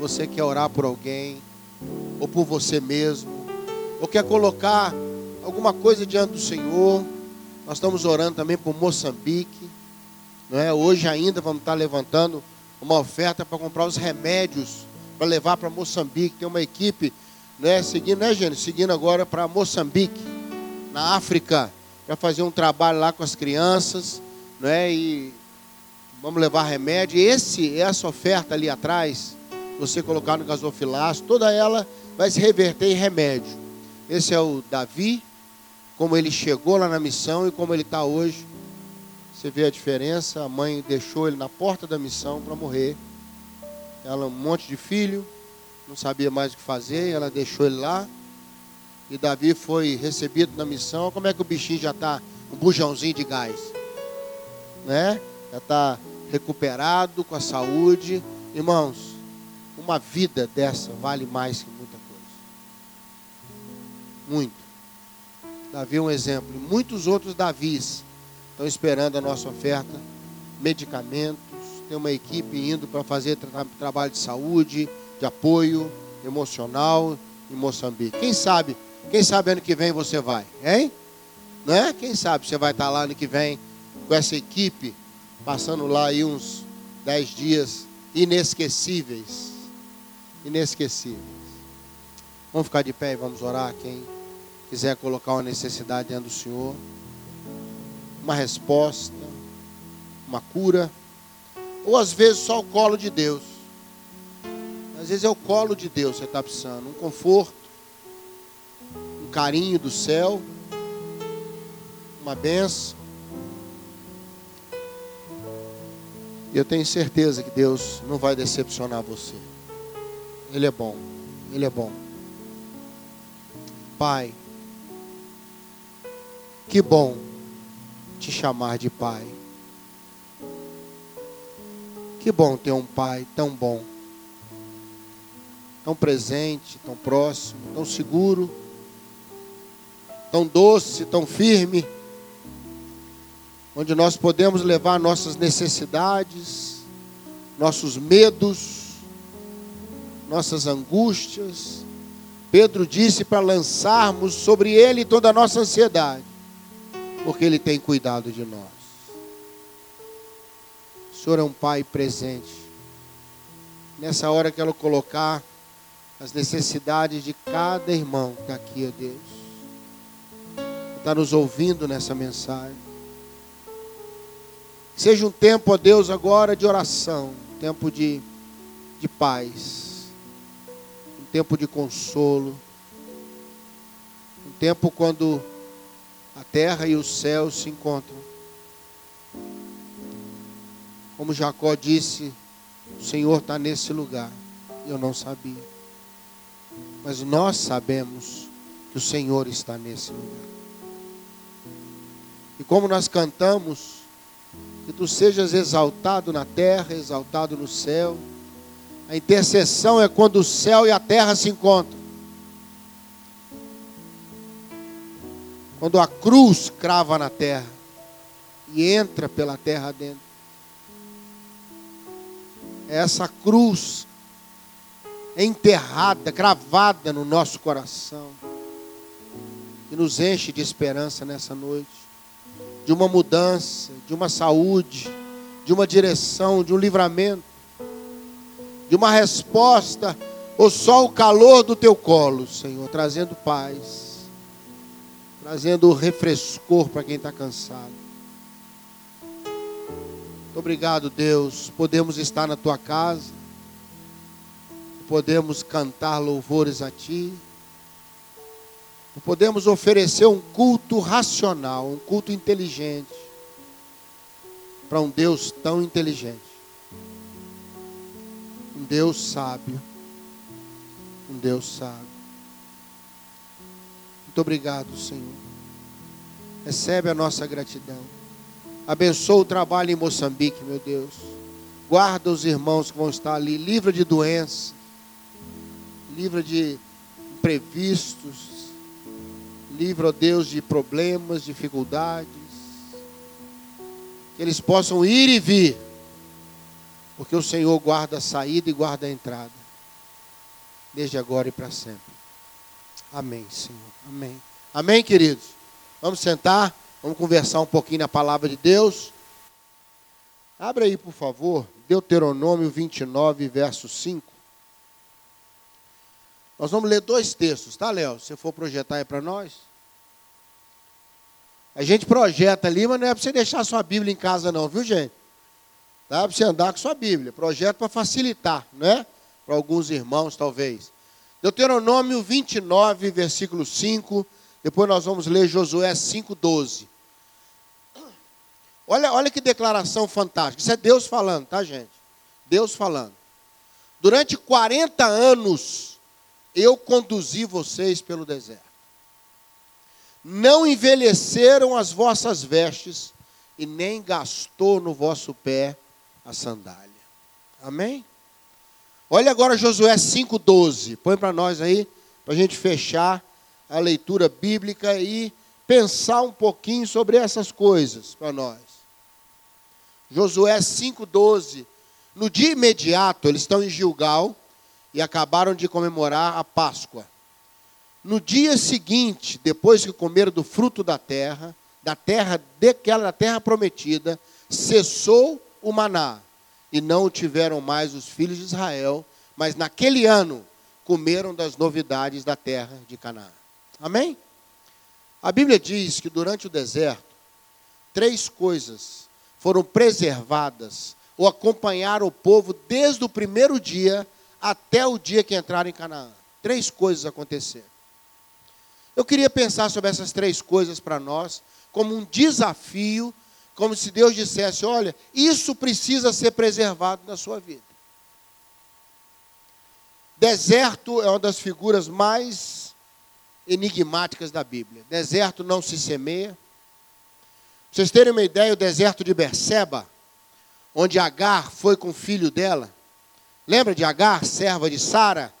você quer orar por alguém, ou por você mesmo, ou quer colocar alguma coisa diante do Senhor, nós estamos orando também por Moçambique. Não é? Hoje ainda vamos estar levantando uma oferta para comprar os remédios para levar para Moçambique. Tem uma equipe né, seguindo, né, gente? Seguindo agora para Moçambique, na África, para fazer um trabalho lá com as crianças, né? E vamos levar remédio. Esse, essa oferta ali atrás, você colocar no gasofilaço, toda ela vai se reverter em remédio. Esse é o Davi, como ele chegou lá na missão e como ele está hoje. Você vê a diferença. A mãe deixou ele na porta da missão para morrer. Ela, um monte de filho, não sabia mais o que fazer, ela deixou ele lá. E Davi foi recebido na missão. Como é que o bichinho já está? Um bujãozinho de gás. Né? Já está recuperado com a saúde. Irmãos, uma vida dessa vale mais que muita coisa. Muito. Davi é um exemplo. Muitos outros Davis estão esperando a nossa oferta. Medicamentos. Tem uma equipe indo para fazer tra trabalho de saúde, de apoio emocional em Moçambique. Quem sabe? Quem sabe ano que vem você vai, hein? Não é? Quem sabe você vai estar lá ano que vem com essa equipe, passando lá aí uns dez dias inesquecíveis. Inesquecíveis. Vamos ficar de pé e vamos orar. Quem quiser colocar uma necessidade diante do Senhor, uma resposta, uma cura, ou às vezes só o colo de Deus. Às vezes é o colo de Deus que você está precisando, um conforto, um carinho do céu, uma benção. E eu tenho certeza que Deus não vai decepcionar você. Ele é bom. Ele é bom. Pai, que bom te chamar de Pai. Que bom ter um Pai tão bom, tão presente, tão próximo, tão seguro, tão doce, tão firme, onde nós podemos levar nossas necessidades, nossos medos, nossas angústias. Pedro disse para lançarmos sobre ele toda a nossa ansiedade porque Ele tem cuidado de nós. O Senhor é um Pai presente. Nessa hora quero colocar as necessidades de cada irmão que está aqui, ó Deus. Está nos ouvindo nessa mensagem. Seja um tempo, ó Deus, agora de oração, tempo de, de paz, tempo de consolo, um tempo quando a terra e o céu se encontram. Como Jacó disse, o Senhor está nesse lugar. Eu não sabia. Mas nós sabemos que o Senhor está nesse lugar. E como nós cantamos, que tu sejas exaltado na terra, exaltado no céu. A intercessão é quando o céu e a terra se encontram. Quando a cruz crava na terra e entra pela terra dentro. Essa cruz enterrada, cravada no nosso coração, que nos enche de esperança nessa noite, de uma mudança, de uma saúde, de uma direção, de um livramento, de uma resposta, ou só o calor do teu colo, Senhor, trazendo paz trazendo refrescor para quem está cansado. Muito obrigado, Deus. Podemos estar na tua casa, podemos cantar louvores a ti, podemos oferecer um culto racional, um culto inteligente para um Deus tão inteligente, um Deus sábio, um Deus sábio. Muito obrigado, Senhor. Recebe a nossa gratidão. Abençoa o trabalho em Moçambique, meu Deus. Guarda os irmãos que vão estar ali. Livra de doença. Livra de imprevistos. Livra, ó Deus, de problemas, dificuldades. Que eles possam ir e vir. Porque o Senhor guarda a saída e guarda a entrada. desde agora e para sempre. Amém, Senhor. Amém. Amém, queridos. Vamos sentar, vamos conversar um pouquinho na palavra de Deus. Abra aí, por favor, Deuteronômio 29, verso 5. Nós vamos ler dois textos, tá, Léo? Se for projetar aí para nós. A gente projeta ali, mas não é para você deixar sua Bíblia em casa, não, viu, gente? Dá para você andar com sua Bíblia. Projeto para facilitar, né? Para alguns irmãos, talvez. Deuteronômio 29, versículo 5. Depois nós vamos ler Josué 5,12. Olha, olha que declaração fantástica. Isso é Deus falando, tá, gente? Deus falando. Durante 40 anos eu conduzi vocês pelo deserto. Não envelheceram as vossas vestes, e nem gastou no vosso pé a sandália. Amém? Olha agora Josué 5,12. Põe para nós aí, para a gente fechar a leitura bíblica e pensar um pouquinho sobre essas coisas para nós. Josué 5,12. No dia imediato, eles estão em Gilgal e acabaram de comemorar a Páscoa. No dia seguinte, depois que comeram do fruto da terra, da terra daquela terra prometida, cessou o maná e não o tiveram mais os filhos de Israel, mas naquele ano comeram das novidades da terra de Canaã. Amém? A Bíblia diz que durante o deserto, três coisas foram preservadas ou acompanharam o povo desde o primeiro dia até o dia que entraram em Canaã. Três coisas aconteceram. Eu queria pensar sobre essas três coisas para nós, como um desafio, como se Deus dissesse: olha, isso precisa ser preservado na sua vida. Deserto é uma das figuras mais enigmáticas da Bíblia. Deserto não se semeia. Pra vocês terem uma ideia, o deserto de Berseba, onde Agar foi com o filho dela, Lembra de Agar, serva de Sara?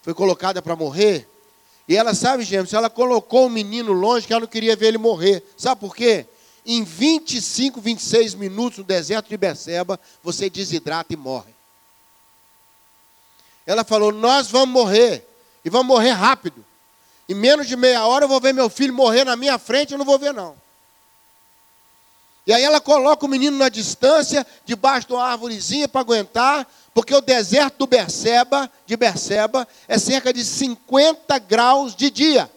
Foi colocada para morrer. E ela, sabe, James, ela colocou o menino longe que ela não queria ver ele morrer. Sabe por quê? Em 25, 26 minutos no deserto de Beceba, você desidrata e morre. Ela falou: Nós vamos morrer. E vamos morrer rápido. Em menos de meia hora eu vou ver meu filho morrer na minha frente, eu não vou ver, não. E aí ela coloca o menino na distância, debaixo de uma árvorezinha para aguentar, porque o deserto do Berseba, de Berseba é cerca de 50 graus de dia.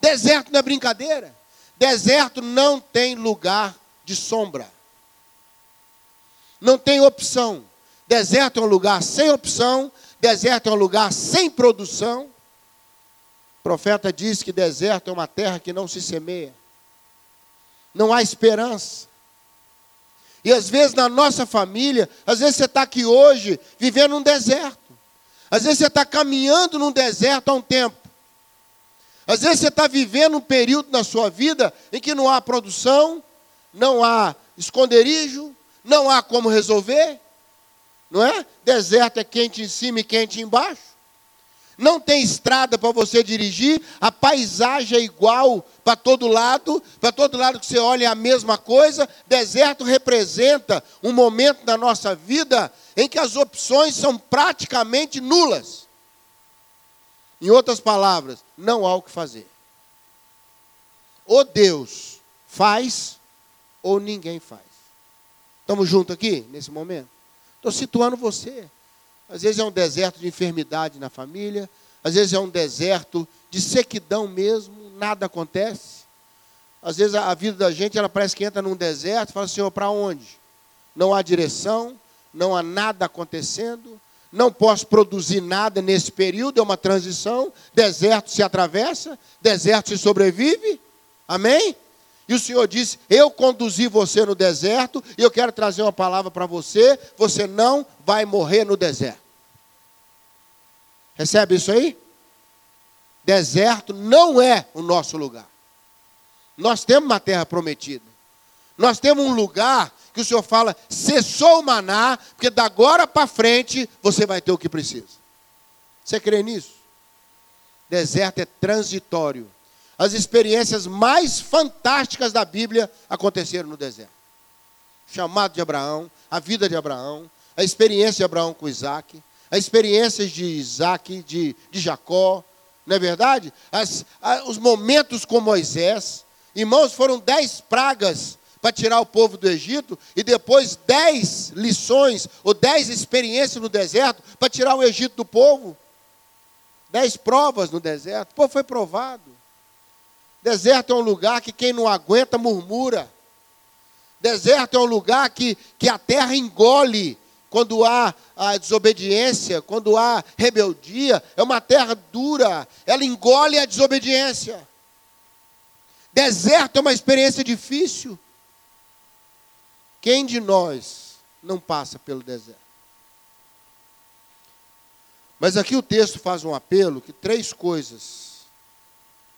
Deserto não é brincadeira. Deserto não tem lugar de sombra. Não tem opção. Deserto é um lugar sem opção, deserto é um lugar sem produção. O profeta diz que deserto é uma terra que não se semeia. Não há esperança. E às vezes na nossa família, às vezes você está aqui hoje vivendo num deserto. Às vezes você está caminhando num deserto há um tempo. Às vezes você está vivendo um período na sua vida em que não há produção, não há esconderijo, não há como resolver. Não é? Deserto é quente em cima e quente embaixo não tem estrada para você dirigir, a paisagem é igual para todo lado, para todo lado que você olha é a mesma coisa. Deserto representa um momento da nossa vida em que as opções são praticamente nulas. Em outras palavras, não há o que fazer. Ou Deus faz, ou ninguém faz. Estamos juntos aqui nesse momento? Estou situando você. Às vezes é um deserto de enfermidade na família, às vezes é um deserto de sequidão mesmo, nada acontece. Às vezes a vida da gente, ela parece que entra num deserto e fala, Senhor, para onde? Não há direção, não há nada acontecendo, não posso produzir nada nesse período, é uma transição, deserto se atravessa, deserto se sobrevive. Amém? E o Senhor disse: Eu conduzi você no deserto e eu quero trazer uma palavra para você. Você não vai morrer no deserto. Recebe isso aí? Deserto não é o nosso lugar. Nós temos uma terra prometida. Nós temos um lugar que o Senhor fala, cessou o maná, porque da agora para frente você vai ter o que precisa. Você crê nisso? Deserto é transitório. As experiências mais fantásticas da Bíblia aconteceram no deserto. Chamado de Abraão, a vida de Abraão, a experiência de Abraão com Isaac, as experiências de Isaac, de, de Jacó, não é verdade? As, a, os momentos com Moisés. Irmãos, foram dez pragas para tirar o povo do Egito, e depois dez lições, ou dez experiências no deserto, para tirar o Egito do povo. Dez provas no deserto. O povo foi provado. Deserto é um lugar que quem não aguenta murmura. Deserto é um lugar que, que a terra engole quando há a desobediência, quando há rebeldia, é uma terra dura, ela engole a desobediência. Deserto é uma experiência difícil. Quem de nós não passa pelo deserto? Mas aqui o texto faz um apelo que três coisas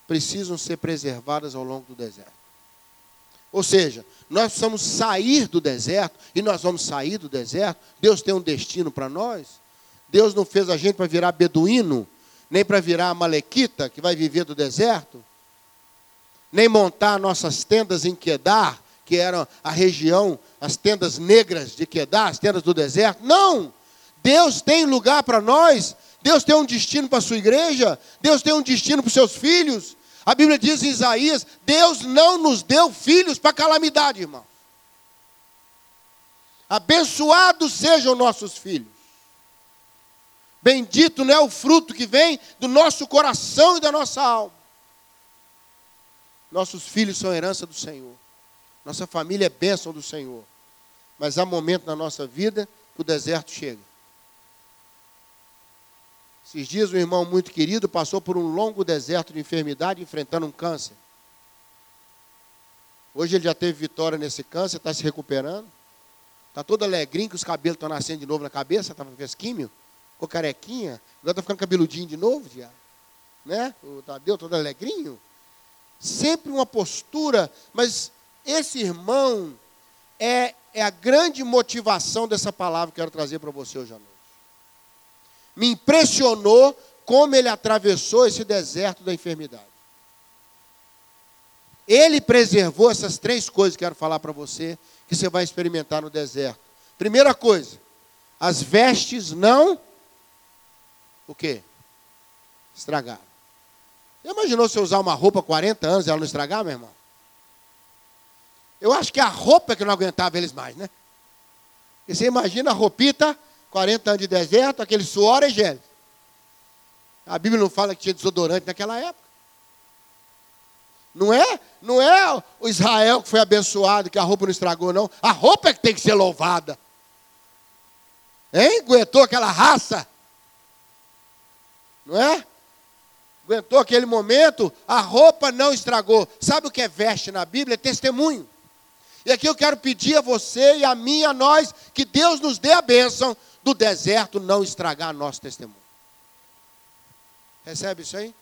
precisam ser preservadas ao longo do deserto. Ou seja, nós precisamos sair do deserto, e nós vamos sair do deserto. Deus tem um destino para nós. Deus não fez a gente para virar beduíno, nem para virar malequita, que vai viver do deserto, nem montar nossas tendas em Quedar, que eram a região, as tendas negras de Quedar, as tendas do deserto. Não! Deus tem lugar para nós, Deus tem um destino para a sua igreja, Deus tem um destino para os seus filhos, a Bíblia diz em Isaías: Deus não nos deu filhos para calamidade, irmão. Abençoados sejam nossos filhos. Bendito não é o fruto que vem do nosso coração e da nossa alma. Nossos filhos são herança do Senhor. Nossa família é bênção do Senhor. Mas há momento na nossa vida que o deserto chega. Esses dias, um irmão muito querido passou por um longo deserto de enfermidade, enfrentando um câncer. Hoje ele já teve vitória nesse câncer, está se recuperando. Está todo alegrinho, que os cabelos estão nascendo de novo na cabeça, estava fez químio, ficou carequinha, agora está ficando cabeludinho de novo, já. Né? O Tadeu todo alegrinho. Sempre uma postura, mas esse irmão é, é a grande motivação dessa palavra que eu quero trazer para você hoje à noite me impressionou como ele atravessou esse deserto da enfermidade. Ele preservou essas três coisas que quero falar para você, que você vai experimentar no deserto. Primeira coisa, as vestes não o quê? Estragaram. Você imaginou se eu usar uma roupa 40 anos e ela não estragar, meu irmão? Eu acho que a roupa é que não aguentava eles mais, né? E você imagina a roupita 40 anos de deserto, aquele suor é gel. A Bíblia não fala que tinha desodorante naquela época. Não é, não é o Israel que foi abençoado, que a roupa não estragou, não. A roupa é que tem que ser louvada. Hein? Aguentou aquela raça. Não é? Aguentou aquele momento, a roupa não estragou. Sabe o que é veste na Bíblia? É testemunho. E aqui eu quero pedir a você e a mim, a nós, que Deus nos dê a bênção do deserto não estragar nosso testemunho. Recebe isso aí?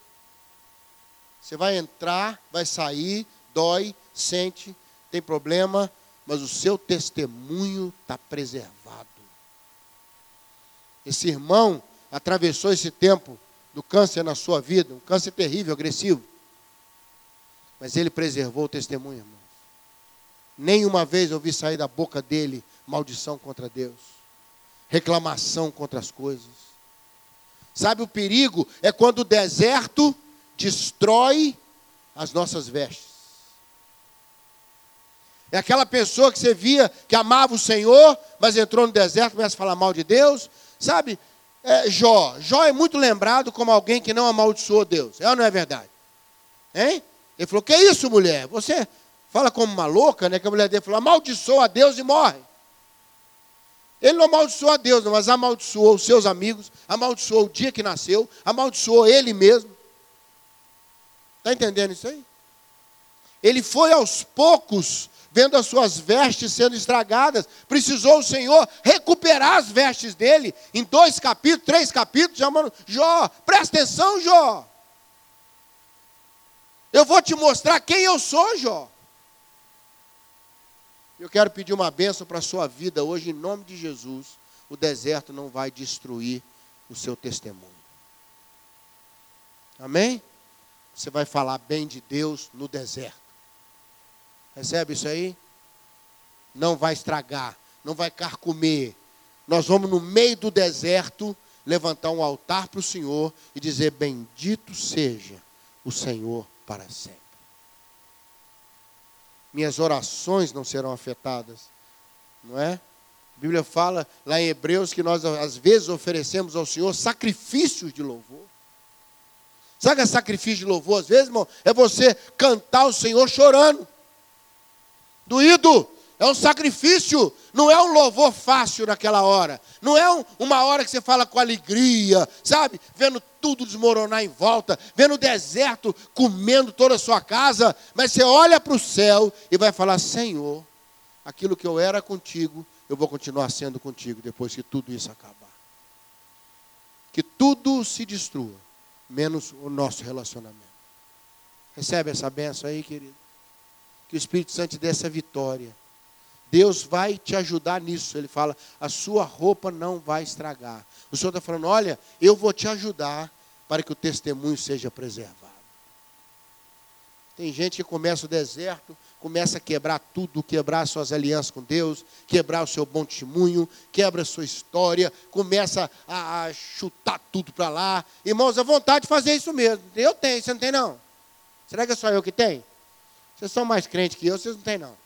Você vai entrar, vai sair, dói, sente, tem problema, mas o seu testemunho está preservado. Esse irmão atravessou esse tempo do câncer na sua vida, um câncer terrível, agressivo. Mas ele preservou o testemunho, irmãos. Nenhuma vez ouvi sair da boca dele maldição contra Deus reclamação contra as coisas. Sabe o perigo? É quando o deserto destrói as nossas vestes. É aquela pessoa que você via que amava o Senhor, mas entrou no deserto, começa a falar mal de Deus. Sabe, é, Jó. Jó é muito lembrado como alguém que não amaldiçoou Deus. É ou não é verdade? Hein? Ele falou: Que isso, mulher? Você fala como uma louca, né? Que a mulher dele falou: amaldiçoa a Deus e morre. Ele não amaldiçoou a Deus, mas amaldiçoou os seus amigos, amaldiçoou o dia que nasceu, amaldiçoou ele mesmo. Está entendendo isso aí? Ele foi aos poucos vendo as suas vestes sendo estragadas. Precisou o Senhor recuperar as vestes dele em dois capítulos, três capítulos, chamando Jó, presta atenção, Jó. Eu vou te mostrar quem eu sou, Jó. Eu quero pedir uma bênção para a sua vida hoje, em nome de Jesus. O deserto não vai destruir o seu testemunho. Amém? Você vai falar bem de Deus no deserto. Recebe isso aí? Não vai estragar, não vai carcomer. Nós vamos no meio do deserto levantar um altar para o Senhor e dizer: Bendito seja o Senhor para sempre. Minhas orações não serão afetadas, não é? A Bíblia fala lá em Hebreus que nós às vezes oferecemos ao Senhor sacrifícios de louvor. Sabe que é sacrifício de louvor às vezes, irmão? É você cantar o Senhor chorando. Doído, é um sacrifício, não é um louvor fácil naquela hora. Não é um, uma hora que você fala com alegria, sabe? Vendo tudo desmoronar em volta, vendo o deserto comendo toda a sua casa. Mas você olha para o céu e vai falar: Senhor, aquilo que eu era contigo, eu vou continuar sendo contigo depois que tudo isso acabar. Que tudo se destrua, menos o nosso relacionamento. Recebe essa benção aí, querido. Que o Espírito Santo dê essa vitória Deus vai te ajudar nisso. Ele fala: a sua roupa não vai estragar. O Senhor está falando: olha, eu vou te ajudar para que o testemunho seja preservado. Tem gente que começa o deserto, começa a quebrar tudo, quebrar suas alianças com Deus, quebrar o seu bom testemunho, quebra a sua história, começa a, a chutar tudo para lá. Irmãos, a vontade de fazer isso mesmo. Eu tenho, você não tem não? Será que é só eu que tenho? Vocês são mais crentes que eu, vocês não têm não.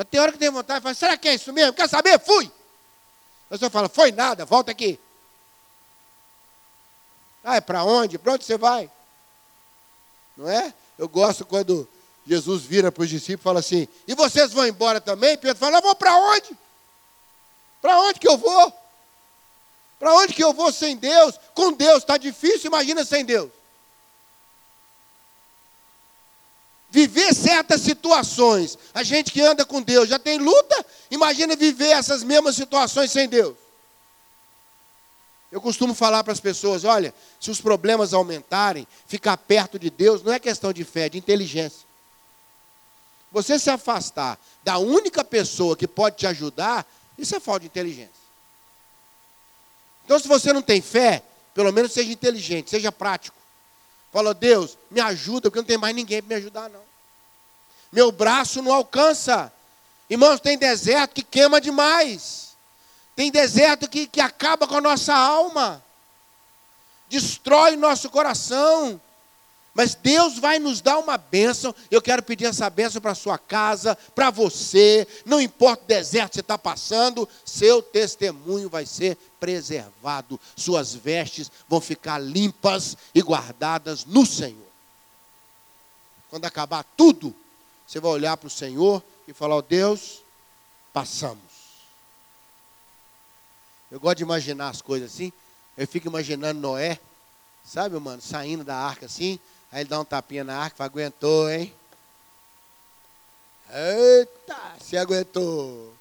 Mas tem hora que tem vontade de falar, será que é isso mesmo? Quer saber? Fui. A pessoa fala, foi nada, volta aqui. Ah, é para onde? Para onde você vai? Não é? Eu gosto quando Jesus vira para os discípulos e fala assim, e vocês vão embora também? Pedro fala, eu vou para onde? Para onde que eu vou? Para onde que eu vou sem Deus? Com Deus está difícil, imagina sem Deus. Viver certas situações. A gente que anda com Deus já tem luta, imagina viver essas mesmas situações sem Deus. Eu costumo falar para as pessoas: olha, se os problemas aumentarem, ficar perto de Deus não é questão de fé, é de inteligência. Você se afastar da única pessoa que pode te ajudar, isso é falta de inteligência. Então, se você não tem fé, pelo menos seja inteligente, seja prático. Fala, Deus, me ajuda, porque não tem mais ninguém para me ajudar, não. Meu braço não alcança. Irmãos, tem deserto que queima demais. Tem deserto que, que acaba com a nossa alma. Destrói nosso coração. Mas Deus vai nos dar uma bênção. Eu quero pedir essa bênção para sua casa, para você. Não importa o deserto que você está passando, seu testemunho vai ser preservado. Suas vestes vão ficar limpas e guardadas no Senhor. Quando acabar tudo, você vai olhar para o Senhor e falar: oh, Deus, passamos. Eu gosto de imaginar as coisas assim. Eu fico imaginando Noé, sabe, mano, saindo da arca assim. Aí ele dá um tapinha na arca, aguentou, hein? Eita, se aguentou.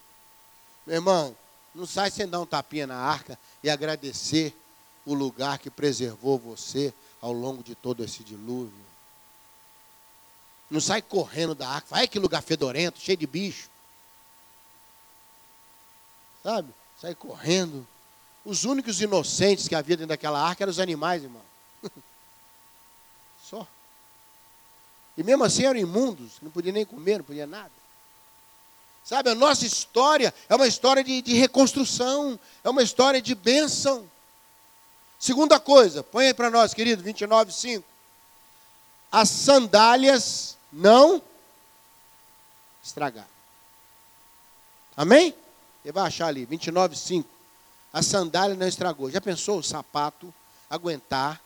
Meu irmão, não sai sem dar um tapinha na arca e agradecer o lugar que preservou você ao longo de todo esse dilúvio. Não sai correndo da arca, vai que lugar fedorento, cheio de bicho. Sabe? Sai correndo. Os únicos inocentes que havia dentro daquela arca eram os animais, irmão. Só. E mesmo assim eram imundos, não podia nem comer, não podia nada. Sabe, a nossa história é uma história de, de reconstrução, é uma história de bênção. Segunda coisa, põe aí para nós, querido, 29, 5. As sandálias não estragaram. Amém? Ele vai achar ali, 29, 5. A sandália não estragou. Já pensou o sapato aguentar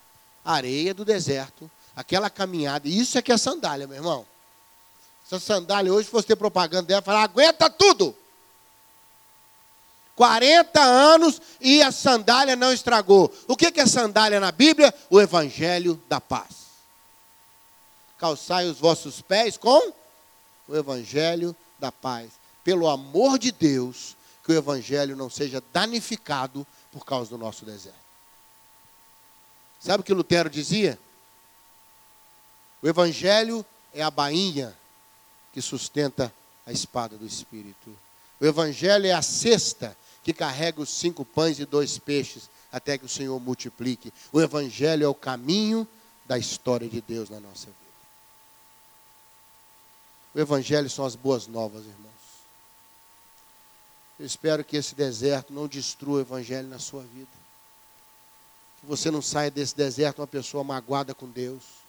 a areia do deserto, aquela caminhada. Isso é que é sandália, meu irmão. Essa sandália hoje, se fosse ter propaganda dela, falar, aguenta tudo. 40 anos e a sandália não estragou. O que é sandália na Bíblia? O Evangelho da paz. Calçai os vossos pés com o Evangelho da paz. Pelo amor de Deus, que o Evangelho não seja danificado por causa do nosso deserto. Sabe o que Lutero dizia? O Evangelho é a bainha que sustenta a espada do Espírito. O Evangelho é a cesta que carrega os cinco pães e dois peixes até que o Senhor multiplique. O Evangelho é o caminho da história de Deus na nossa vida. O Evangelho são as boas novas, irmãos. Eu espero que esse deserto não destrua o Evangelho na sua vida. Que você não saia desse deserto uma pessoa magoada com Deus.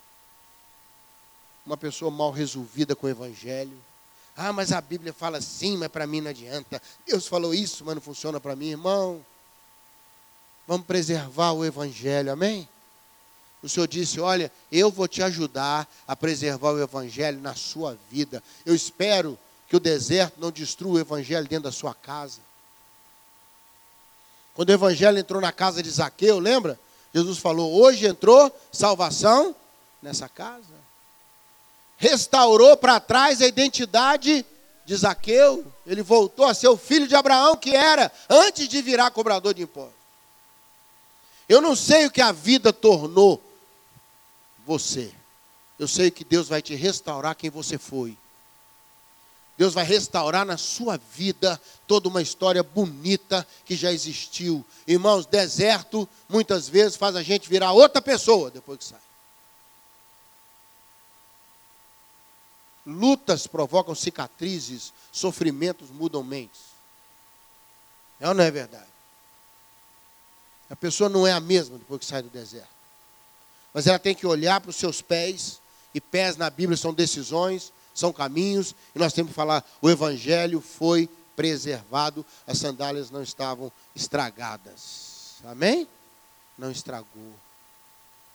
Uma pessoa mal resolvida com o Evangelho. Ah, mas a Bíblia fala assim, mas para mim não adianta. Deus falou isso, mas não funciona para mim, irmão. Vamos preservar o Evangelho, amém? O Senhor disse: Olha, eu vou te ajudar a preservar o Evangelho na sua vida. Eu espero que o deserto não destrua o Evangelho dentro da sua casa. Quando o Evangelho entrou na casa de Zaqueu, lembra? Jesus falou: Hoje entrou salvação nessa casa. Restaurou para trás a identidade de Zaqueu. Ele voltou a ser o filho de Abraão que era antes de virar cobrador de impostos. Eu não sei o que a vida tornou você. Eu sei que Deus vai te restaurar quem você foi. Deus vai restaurar na sua vida toda uma história bonita que já existiu. Irmãos, deserto muitas vezes faz a gente virar outra pessoa depois que sai. Lutas provocam cicatrizes, sofrimentos mudam mentes. É ou não é verdade? A pessoa não é a mesma depois que sai do deserto. Mas ela tem que olhar para os seus pés, e pés na Bíblia são decisões, são caminhos, e nós temos que falar: o Evangelho foi preservado, as sandálias não estavam estragadas. Amém? Não estragou.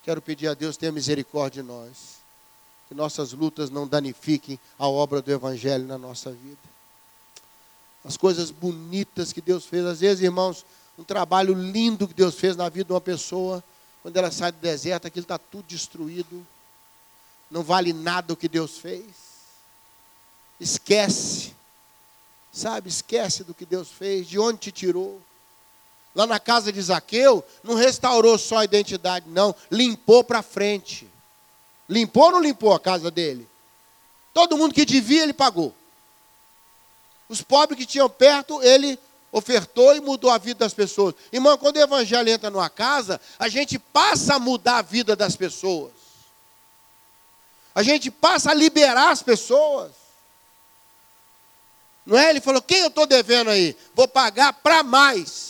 Quero pedir a Deus tenha misericórdia de nós. Que nossas lutas não danifiquem a obra do Evangelho na nossa vida. As coisas bonitas que Deus fez, às vezes, irmãos, um trabalho lindo que Deus fez na vida de uma pessoa, quando ela sai do deserto, aquilo está tudo destruído. Não vale nada o que Deus fez. Esquece. Sabe, esquece do que Deus fez, de onde te tirou. Lá na casa de Zaqueu, não restaurou só a identidade, não, limpou para frente. Limpou ou não limpou a casa dele? Todo mundo que devia, ele pagou. Os pobres que tinham perto, ele ofertou e mudou a vida das pessoas. Irmão, quando o evangelho entra numa casa, a gente passa a mudar a vida das pessoas. A gente passa a liberar as pessoas. Não é? Ele falou: quem eu estou devendo aí? Vou pagar para mais.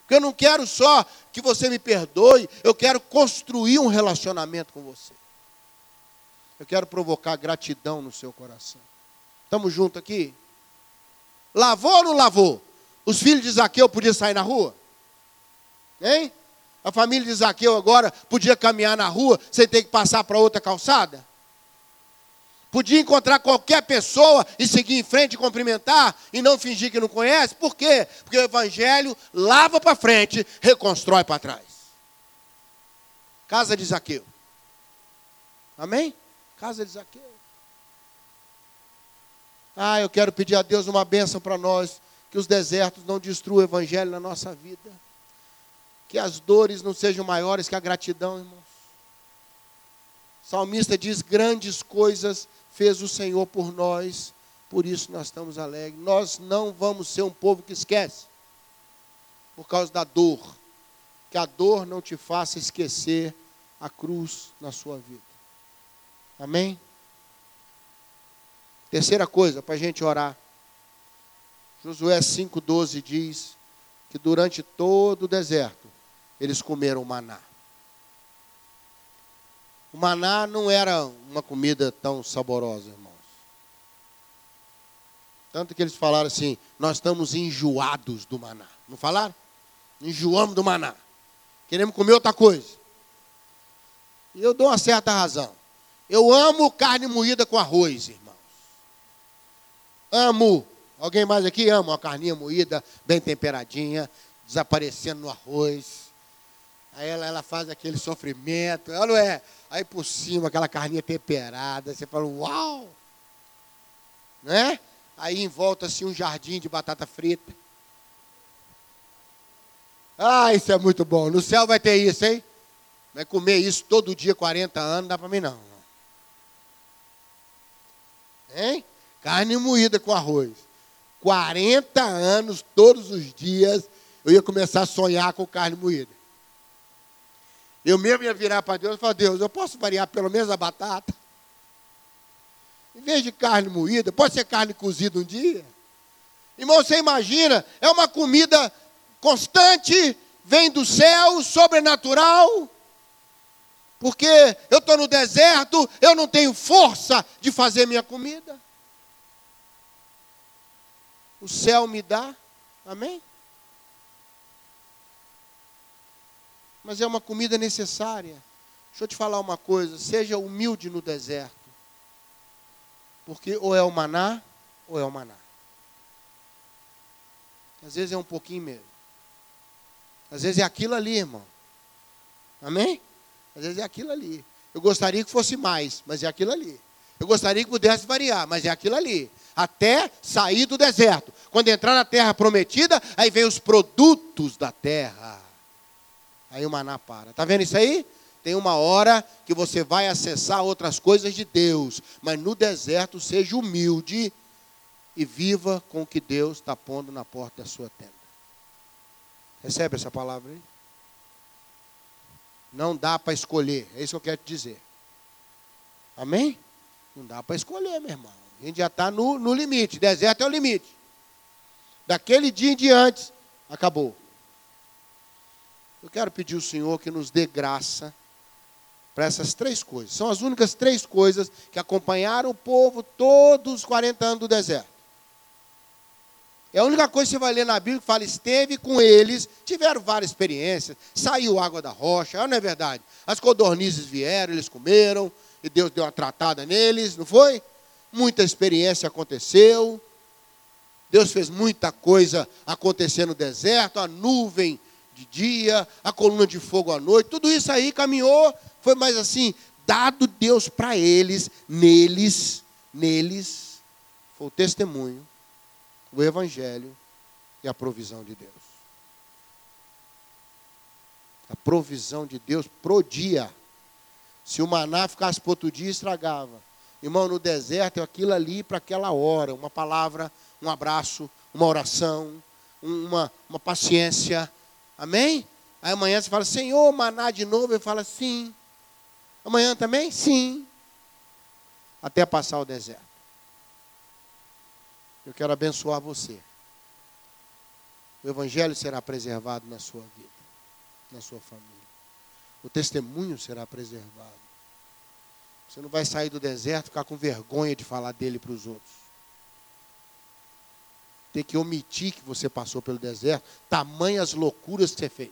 Porque eu não quero só que você me perdoe, eu quero construir um relacionamento com você. Eu quero provocar gratidão no seu coração. Estamos juntos aqui? Lavou ou não lavou? Os filhos de Zaqueu podiam sair na rua? Hein? A família de Zaqueu agora podia caminhar na rua sem ter que passar para outra calçada? Podia encontrar qualquer pessoa e seguir em frente, cumprimentar e não fingir que não conhece? Por quê? Porque o Evangelho lava para frente, reconstrói para trás. Casa de Zaqueu. Amém? Casa de Zaqueu. Ah, eu quero pedir a Deus uma bênção para nós, que os desertos não destruam o evangelho na nossa vida. Que as dores não sejam maiores que a gratidão, irmãos. O salmista diz: grandes coisas fez o Senhor por nós, por isso nós estamos alegres. Nós não vamos ser um povo que esquece, por causa da dor. Que a dor não te faça esquecer a cruz na sua vida. Amém? Terceira coisa para a gente orar. Josué 5,12 diz que durante todo o deserto eles comeram maná. O maná não era uma comida tão saborosa, irmãos. Tanto que eles falaram assim: nós estamos enjoados do maná. Não falaram? Enjoamos do maná. Queremos comer outra coisa. E eu dou uma certa razão. Eu amo carne moída com arroz, irmão. Amo. Alguém mais aqui ama uma carninha moída, bem temperadinha, desaparecendo no arroz. Aí ela, ela faz aquele sofrimento, ela não é? Aí por cima, aquela carninha temperada, você fala, uau! Né? Aí em volta assim um jardim de batata frita. Ah, isso é muito bom. No céu vai ter isso, hein? Vai comer isso todo dia, 40 anos, não dá para mim não. Hein? Carne moída com arroz. 40 anos, todos os dias, eu ia começar a sonhar com carne moída. Eu mesmo ia virar para Deus e falar, Deus, eu posso variar pelo menos a batata? Em vez de carne moída, pode ser carne cozida um dia? Irmão, você imagina, é uma comida constante vem do céu, sobrenatural. Porque eu estou no deserto, eu não tenho força de fazer minha comida. O céu me dá, amém? Mas é uma comida necessária. Deixa eu te falar uma coisa: seja humilde no deserto. Porque ou é o maná, ou é o maná. Às vezes é um pouquinho mesmo. Às vezes é aquilo ali, irmão. Amém? Às vezes é aquilo ali. Eu gostaria que fosse mais, mas é aquilo ali. Eu gostaria que pudesse variar, mas é aquilo ali. Até sair do deserto. Quando entrar na terra prometida, aí vem os produtos da terra. Aí o maná para. Está vendo isso aí? Tem uma hora que você vai acessar outras coisas de Deus. Mas no deserto, seja humilde e viva com o que Deus está pondo na porta da sua tenda. Recebe essa palavra aí? Não dá para escolher, é isso que eu quero te dizer. Amém? Não dá para escolher, meu irmão. A gente já está no, no limite, deserto é o limite. Daquele dia em diante, acabou. Eu quero pedir ao Senhor que nos dê graça para essas três coisas. São as únicas três coisas que acompanharam o povo todos os 40 anos do deserto. É a única coisa que você vai ler na Bíblia que fala, esteve com eles, tiveram várias experiências, saiu água da rocha, não é verdade? As codornizes vieram, eles comeram, e Deus deu uma tratada neles, não foi? Muita experiência aconteceu. Deus fez muita coisa acontecer no deserto, a nuvem de dia, a coluna de fogo à noite, tudo isso aí caminhou, foi mais assim, dado Deus para eles, neles, neles, foi o testemunho o Evangelho e a provisão de Deus. A provisão de Deus pro dia. Se o maná ficasse para outro dia, estragava. Irmão, no deserto é aquilo ali para aquela hora. Uma palavra, um abraço, uma oração, uma, uma paciência. Amém? Aí amanhã você fala, Senhor, maná de novo. Ele fala, sim. Amanhã também? Sim. Até passar o deserto. Eu quero abençoar você. O Evangelho será preservado na sua vida, na sua família. O testemunho será preservado. Você não vai sair do deserto e ficar com vergonha de falar dele para os outros. Tem que omitir que você passou pelo deserto, tamanhas loucuras que você fez.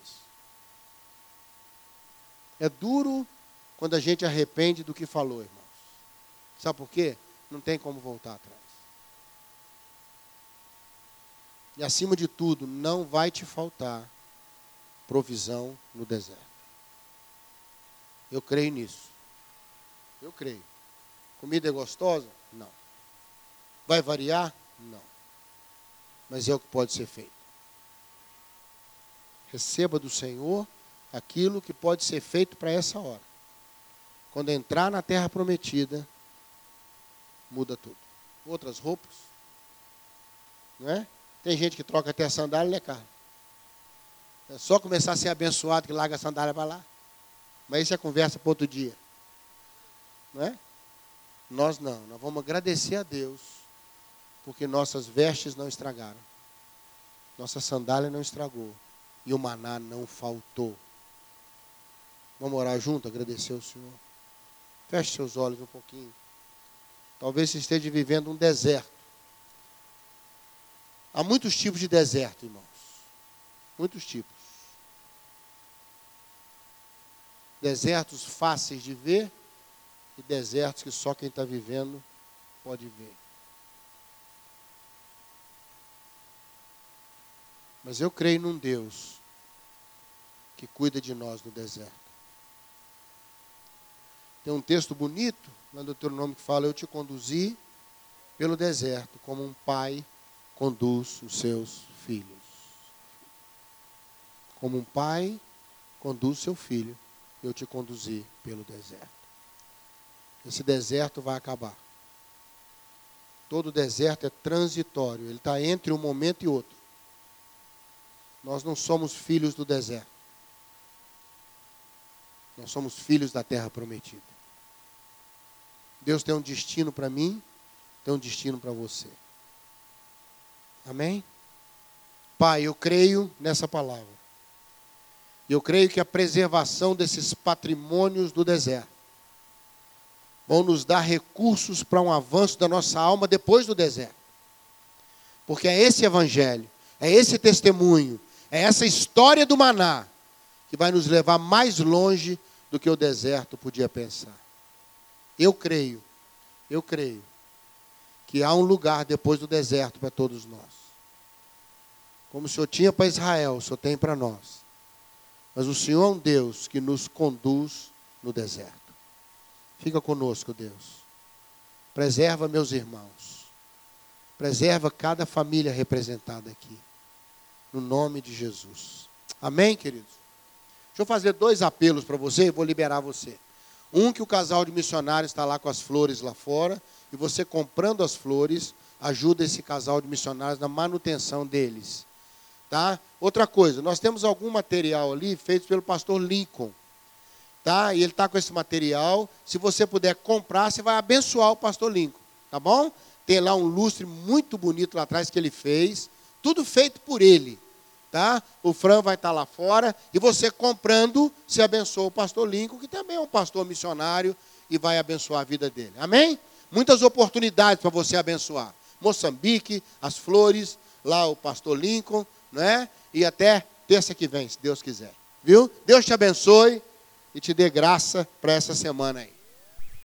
É duro quando a gente arrepende do que falou, irmãos. Sabe por quê? Não tem como voltar atrás. E acima de tudo, não vai te faltar provisão no deserto. Eu creio nisso. Eu creio. Comida é gostosa? Não. Vai variar? Não. Mas é o que pode ser feito. Receba do Senhor aquilo que pode ser feito para essa hora. Quando entrar na terra prometida, muda tudo. Outras roupas, não é? Tem gente que troca até a sandália, né, cara? É só começar a ser abençoado que larga a sandália para lá. Mas isso é conversa para outro dia. Não é? Nós não. Nós vamos agradecer a Deus porque nossas vestes não estragaram. Nossa sandália não estragou. E o maná não faltou. Vamos orar junto, agradecer ao Senhor. Feche seus olhos um pouquinho. Talvez você esteja vivendo um deserto. Há muitos tipos de deserto, irmãos. Muitos tipos. Desertos fáceis de ver e desertos que só quem está vivendo pode ver. Mas eu creio num Deus que cuida de nós no deserto. Tem um texto bonito lá no Deuteronômio que fala: Eu te conduzi pelo deserto como um pai conduz os seus filhos. Como um pai conduz seu filho, eu te conduzi pelo deserto. Esse deserto vai acabar. Todo deserto é transitório, ele está entre um momento e outro. Nós não somos filhos do deserto. Nós somos filhos da terra prometida. Deus tem um destino para mim, tem um destino para você. Amém? Pai, eu creio nessa palavra. Eu creio que a preservação desses patrimônios do deserto vão nos dar recursos para um avanço da nossa alma depois do deserto. Porque é esse evangelho, é esse testemunho, é essa história do maná que vai nos levar mais longe do que o deserto podia pensar. Eu creio, eu creio que há um lugar depois do deserto para todos nós. Como o Senhor tinha para Israel, o Senhor tem para nós. Mas o Senhor é um Deus que nos conduz no deserto. Fica conosco, Deus. Preserva meus irmãos. Preserva cada família representada aqui. No nome de Jesus. Amém, queridos? Deixa eu fazer dois apelos para você e vou liberar você. Um que o casal de missionários está lá com as flores lá fora e você comprando as flores ajuda esse casal de missionários na manutenção deles. Tá? Outra coisa, nós temos algum material ali feito pelo pastor Lincoln. Tá? E ele está com esse material. Se você puder comprar, você vai abençoar o pastor Lincoln. Tá bom? Tem lá um lustre muito bonito lá atrás que ele fez. Tudo feito por ele. Tá? O Fran vai estar tá lá fora. E você comprando, você abençoa o pastor Lincoln, que também é um pastor missionário, e vai abençoar a vida dele. Amém? Muitas oportunidades para você abençoar. Moçambique, as flores, lá o pastor Lincoln né? E até terça que vem, se Deus quiser. Viu? Deus te abençoe e te dê graça para essa semana aí.